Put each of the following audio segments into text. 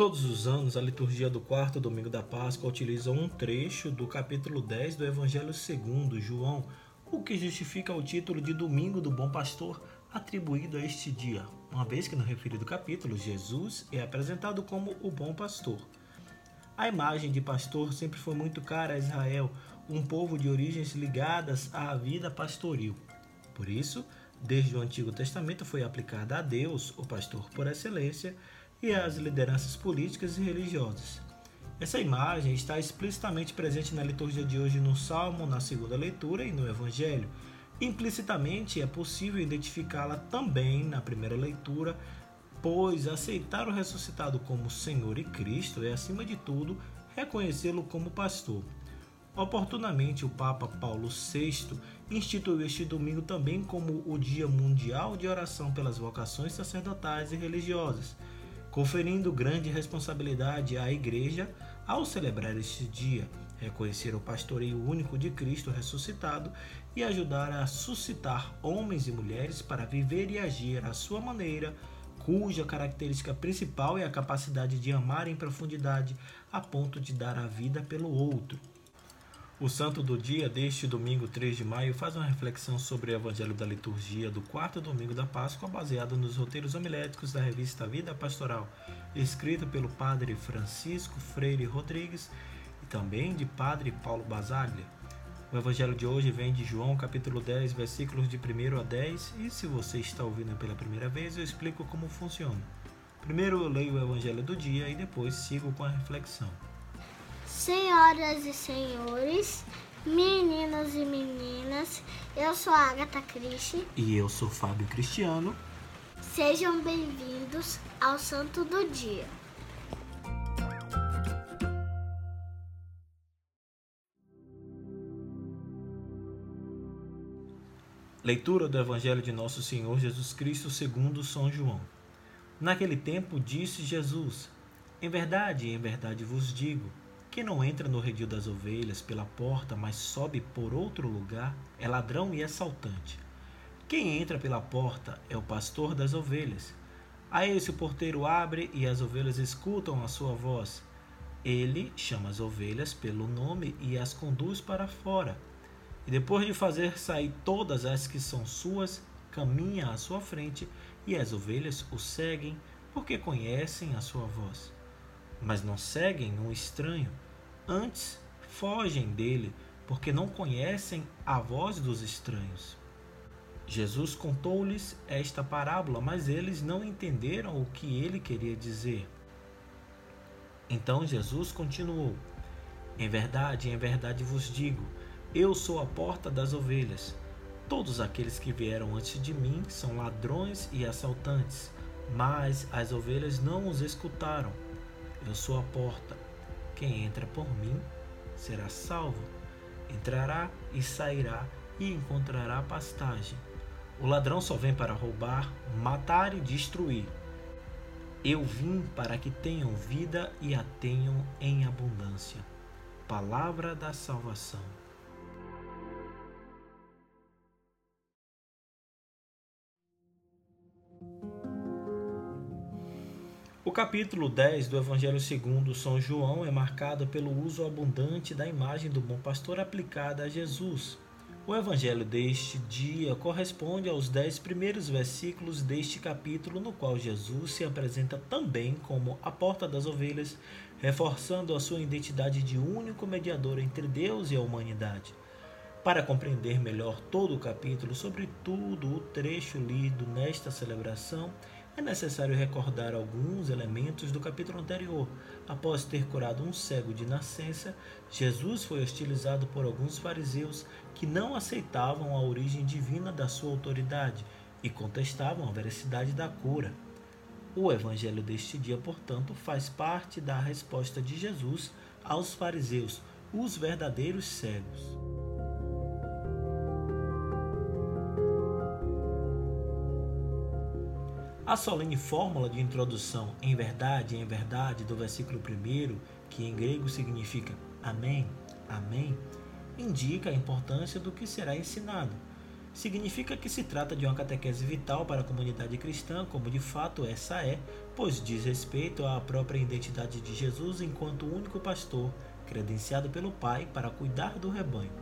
Todos os anos, a liturgia do quarto domingo da Páscoa utiliza um trecho do capítulo 10 do Evangelho segundo João, o que justifica o título de Domingo do Bom Pastor atribuído a este dia, uma vez que no referido capítulo Jesus é apresentado como o bom pastor. A imagem de pastor sempre foi muito cara a Israel, um povo de origens ligadas à vida pastoril. Por isso, desde o Antigo Testamento foi aplicada a Deus, o pastor por excelência, e às lideranças políticas e religiosas. Essa imagem está explicitamente presente na liturgia de hoje no Salmo, na segunda leitura e no Evangelho. Implicitamente é possível identificá-la também na primeira leitura, pois aceitar o ressuscitado como Senhor e Cristo é, acima de tudo, reconhecê-lo como pastor. Oportunamente, o Papa Paulo VI instituiu este domingo também como o Dia Mundial de Oração pelas Vocações Sacerdotais e Religiosas conferindo grande responsabilidade à Igreja ao celebrar este dia, reconhecer o pastoreio único de Cristo ressuscitado e ajudar a suscitar homens e mulheres para viver e agir à sua maneira, cuja característica principal é a capacidade de amar em profundidade a ponto de dar a vida pelo outro. O santo do dia deste domingo 3 de maio faz uma reflexão sobre o evangelho da liturgia do quarto domingo da Páscoa, baseado nos roteiros homiléticos da revista Vida Pastoral, escrita pelo padre Francisco Freire Rodrigues e também de padre Paulo Basaglia. O evangelho de hoje vem de João, capítulo 10, versículos de 1 a 10, e se você está ouvindo pela primeira vez, eu explico como funciona. Primeiro eu leio o evangelho do dia e depois sigo com a reflexão. Senhoras e senhores, meninos e meninas, eu sou a Agatha Cristi. E eu sou Fábio Cristiano. Sejam bem-vindos ao Santo do Dia. Leitura do Evangelho de Nosso Senhor Jesus Cristo segundo São João. Naquele tempo disse Jesus: Em verdade, em verdade vos digo, quem não entra no redil das ovelhas pela porta, mas sobe por outro lugar, é ladrão e assaltante. Quem entra pela porta é o pastor das ovelhas. A esse o porteiro abre e as ovelhas escutam a sua voz. Ele chama as ovelhas pelo nome e as conduz para fora. E depois de fazer sair todas as que são suas, caminha à sua frente e as ovelhas o seguem porque conhecem a sua voz mas não seguem um estranho. Antes, fogem dele, porque não conhecem a voz dos estranhos. Jesus contou-lhes esta parábola, mas eles não entenderam o que ele queria dizer. Então Jesus continuou: Em verdade, em verdade vos digo, eu sou a porta das ovelhas. Todos aqueles que vieram antes de mim são ladrões e assaltantes, mas as ovelhas não os escutaram. Eu sou a porta. Quem entra por mim será salvo. Entrará e sairá e encontrará pastagem. O ladrão só vem para roubar, matar e destruir. Eu vim para que tenham vida e a tenham em abundância. Palavra da salvação. O capítulo 10 do Evangelho segundo São João é marcado pelo uso abundante da imagem do bom pastor aplicada a Jesus. O evangelho deste dia corresponde aos dez primeiros versículos deste capítulo, no qual Jesus se apresenta também como a porta das ovelhas, reforçando a sua identidade de único mediador entre Deus e a humanidade. Para compreender melhor todo o capítulo, sobretudo o trecho lido nesta celebração, é necessário recordar alguns elementos do capítulo anterior. Após ter curado um cego de nascença, Jesus foi hostilizado por alguns fariseus que não aceitavam a origem divina da sua autoridade e contestavam a veracidade da cura. O evangelho deste dia, portanto, faz parte da resposta de Jesus aos fariseus, os verdadeiros cegos. A solene fórmula de introdução em verdade, em verdade, do versículo 1, que em grego significa Amém, Amém, indica a importância do que será ensinado. significa que se trata de uma catequese vital para a comunidade cristã, como de fato essa é, pois diz respeito à própria identidade de Jesus enquanto único pastor, credenciado pelo Pai para cuidar do rebanho.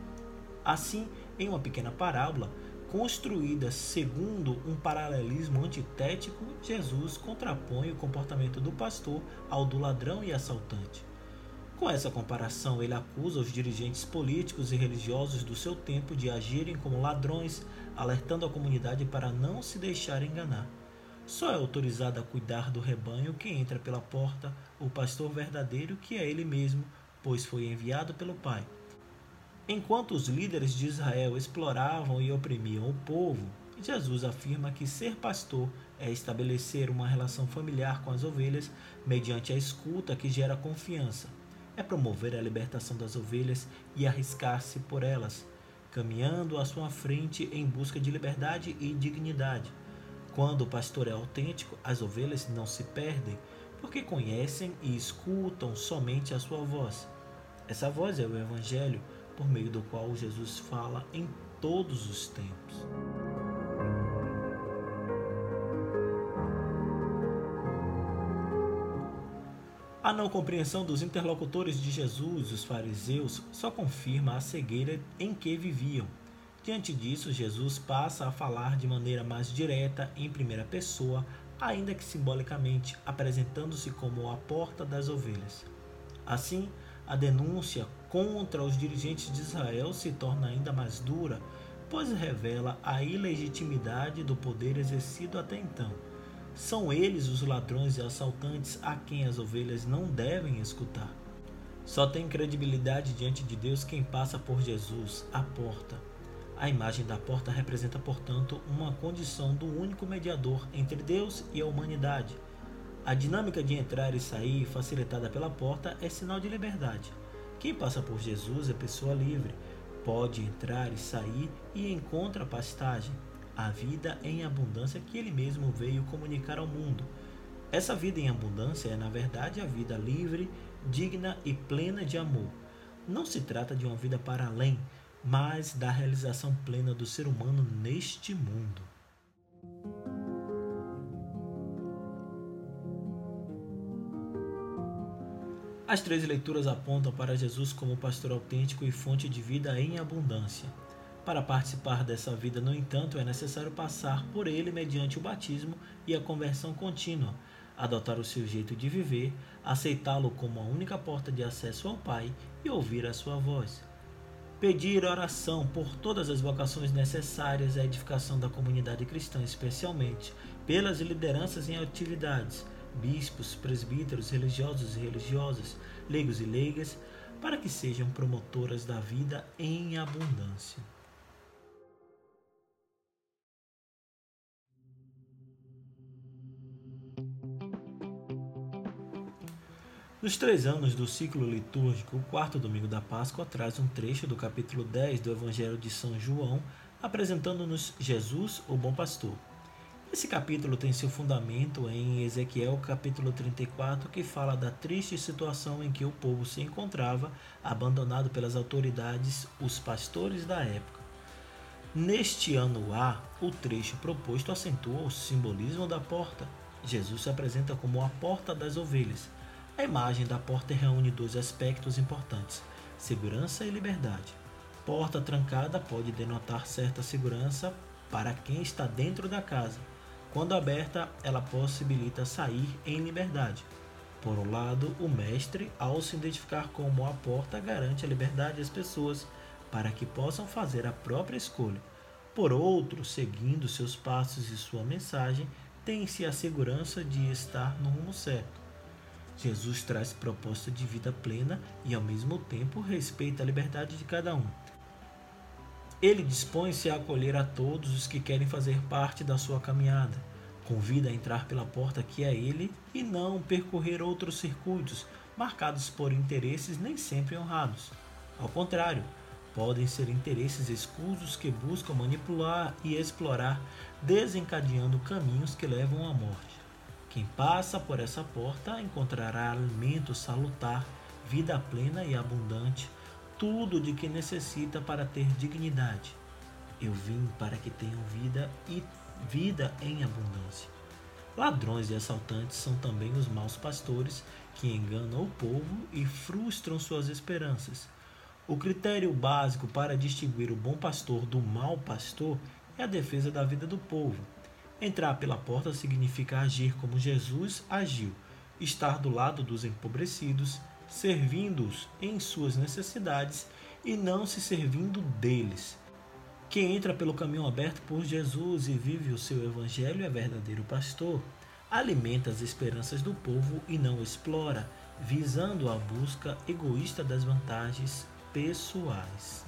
Assim, em uma pequena parábola, construída segundo um paralelismo antitético, Jesus contrapõe o comportamento do pastor ao do ladrão e assaltante. Com essa comparação, ele acusa os dirigentes políticos e religiosos do seu tempo de agirem como ladrões, alertando a comunidade para não se deixar enganar. Só é autorizado a cuidar do rebanho quem entra pela porta, o pastor verdadeiro, que é ele mesmo, pois foi enviado pelo Pai. Enquanto os líderes de Israel exploravam e oprimiam o povo, Jesus afirma que ser pastor é estabelecer uma relação familiar com as ovelhas mediante a escuta que gera confiança é promover a libertação das ovelhas e arriscar-se por elas, caminhando à sua frente em busca de liberdade e dignidade. Quando o pastor é autêntico, as ovelhas não se perdem, porque conhecem e escutam somente a sua voz. Essa voz é o Evangelho, por meio do qual Jesus fala em todos os tempos. A não compreensão dos interlocutores de Jesus, os fariseus, só confirma a cegueira em que viviam. Diante disso, Jesus passa a falar de maneira mais direta, em primeira pessoa, ainda que simbolicamente, apresentando-se como a porta das ovelhas. Assim, a denúncia contra os dirigentes de Israel se torna ainda mais dura, pois revela a ilegitimidade do poder exercido até então são eles os ladrões e assaltantes a quem as ovelhas não devem escutar. Só tem credibilidade diante de Deus quem passa por Jesus, a porta. A imagem da porta representa, portanto, uma condição do único mediador entre Deus e a humanidade. A dinâmica de entrar e sair, facilitada pela porta, é sinal de liberdade. Quem passa por Jesus é pessoa livre, pode entrar e sair e encontra pastagem a vida em abundância que ele mesmo veio comunicar ao mundo. Essa vida em abundância é, na verdade, a vida livre, digna e plena de amor. Não se trata de uma vida para além, mas da realização plena do ser humano neste mundo. As três leituras apontam para Jesus como pastor autêntico e fonte de vida em abundância. Para participar dessa vida, no entanto, é necessário passar por ele mediante o batismo e a conversão contínua, adotar o seu jeito de viver, aceitá-lo como a única porta de acesso ao Pai e ouvir a sua voz. Pedir oração por todas as vocações necessárias à edificação da comunidade cristã, especialmente pelas lideranças em atividades, bispos, presbíteros, religiosos e religiosas, leigos e leigas, para que sejam promotoras da vida em abundância. Nos três anos do ciclo litúrgico, o quarto domingo da Páscoa traz um trecho do capítulo 10 do Evangelho de São João, apresentando-nos Jesus, o bom pastor. Esse capítulo tem seu fundamento em Ezequiel capítulo 34, que fala da triste situação em que o povo se encontrava, abandonado pelas autoridades, os pastores da época. Neste ano A, o trecho proposto acentua o simbolismo da porta. Jesus se apresenta como a porta das ovelhas a imagem da porta reúne dois aspectos importantes: segurança e liberdade. Porta trancada pode denotar certa segurança para quem está dentro da casa. Quando aberta, ela possibilita sair em liberdade. Por um lado, o mestre, ao se identificar como a porta, garante a liberdade às pessoas para que possam fazer a própria escolha. Por outro, seguindo seus passos e sua mensagem, tem-se a segurança de estar no rumo certo. Jesus traz proposta de vida plena e, ao mesmo tempo, respeita a liberdade de cada um. Ele dispõe-se a acolher a todos os que querem fazer parte da sua caminhada. Convida a entrar pela porta que é ele e não percorrer outros circuitos marcados por interesses nem sempre honrados. Ao contrário, podem ser interesses escusos que buscam manipular e explorar, desencadeando caminhos que levam à morte. Quem passa por essa porta encontrará alimento salutar, vida plena e abundante, tudo de que necessita para ter dignidade. Eu vim para que tenham vida e vida em abundância. Ladrões e assaltantes são também os maus pastores que enganam o povo e frustram suas esperanças. O critério básico para distinguir o bom pastor do mau pastor é a defesa da vida do povo. Entrar pela porta significa agir como Jesus agiu, estar do lado dos empobrecidos, servindo-os em suas necessidades e não se servindo deles. Quem entra pelo caminho aberto por Jesus e vive o seu evangelho é verdadeiro pastor. Alimenta as esperanças do povo e não explora, visando a busca egoísta das vantagens pessoais.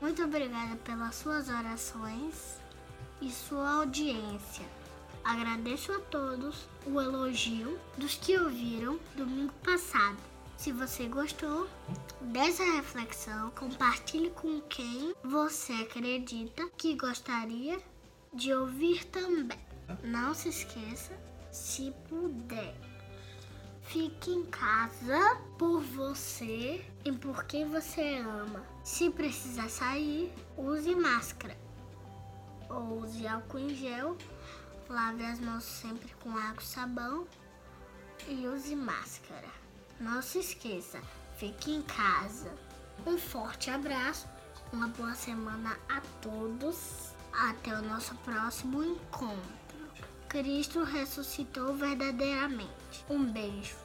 Muito obrigada pelas suas orações e sua audiência. Agradeço a todos o elogio dos que ouviram domingo passado. Se você gostou dessa reflexão, compartilhe com quem você acredita que gostaria de ouvir também. Não se esqueça, se puder, fique em casa por você e por quem você ama. Se precisar sair, use máscara ou use álcool em gel. Lave as mãos sempre com água e sabão e use máscara. Não se esqueça, fique em casa. Um forte abraço, uma boa semana a todos. Até o nosso próximo encontro. Cristo ressuscitou verdadeiramente. Um beijo.